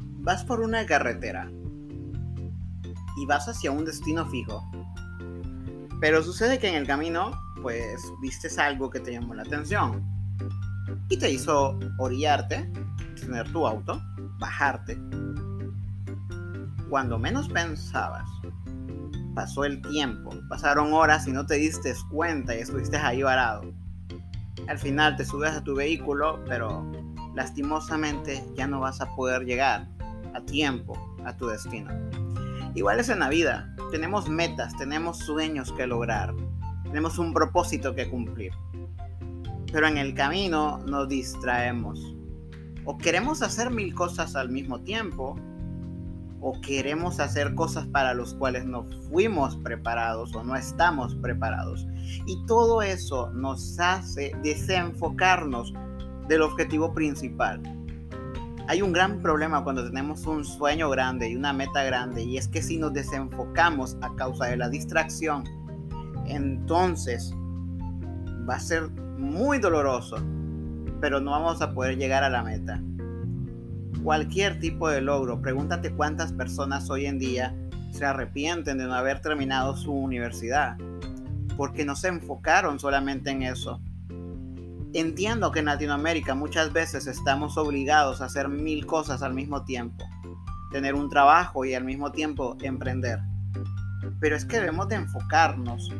vas por una carretera y vas hacia un destino fijo. Pero sucede que en el camino, pues, vistes algo que te llamó la atención y te hizo orillarte, tener tu auto, bajarte. Cuando menos pensabas, pasó el tiempo, pasaron horas y no te diste cuenta y estuviste ahí varado. Al final te subes a tu vehículo, pero lastimosamente ya no vas a poder llegar a tiempo a tu destino. Igual es en la vida, tenemos metas, tenemos sueños que lograr, tenemos un propósito que cumplir. Pero en el camino nos distraemos. O queremos hacer mil cosas al mismo tiempo, o queremos hacer cosas para los cuales no fuimos preparados o no estamos preparados. Y todo eso nos hace desenfocarnos del objetivo principal. Hay un gran problema cuando tenemos un sueño grande y una meta grande y es que si nos desenfocamos a causa de la distracción, entonces va a ser muy doloroso, pero no vamos a poder llegar a la meta. Cualquier tipo de logro, pregúntate cuántas personas hoy en día se arrepienten de no haber terminado su universidad, porque no se enfocaron solamente en eso, Entiendo que en Latinoamérica muchas veces estamos obligados a hacer mil cosas al mismo tiempo, tener un trabajo y al mismo tiempo emprender. Pero es que debemos de enfocarnos.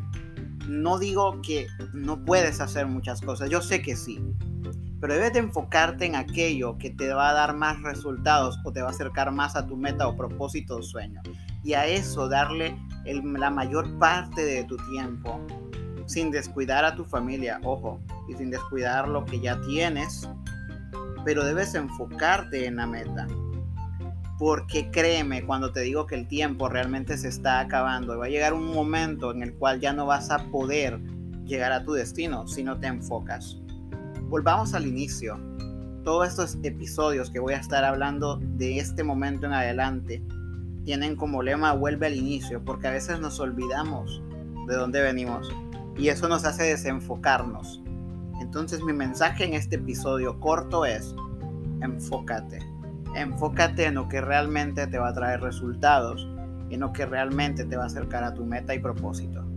No digo que no puedes hacer muchas cosas, yo sé que sí, pero debes de enfocarte en aquello que te va a dar más resultados o te va a acercar más a tu meta o propósito o sueño. Y a eso darle la mayor parte de tu tiempo sin descuidar a tu familia, ojo, y sin descuidar lo que ya tienes, pero debes enfocarte en la meta. Porque créeme cuando te digo que el tiempo realmente se está acabando y va a llegar un momento en el cual ya no vas a poder llegar a tu destino si no te enfocas. Volvamos al inicio. Todos estos episodios que voy a estar hablando de este momento en adelante tienen como lema vuelve al inicio porque a veces nos olvidamos de dónde venimos y eso nos hace desenfocarnos. Entonces mi mensaje en este episodio corto es, enfócate. Enfócate en lo que realmente te va a traer resultados, en lo que realmente te va a acercar a tu meta y propósito.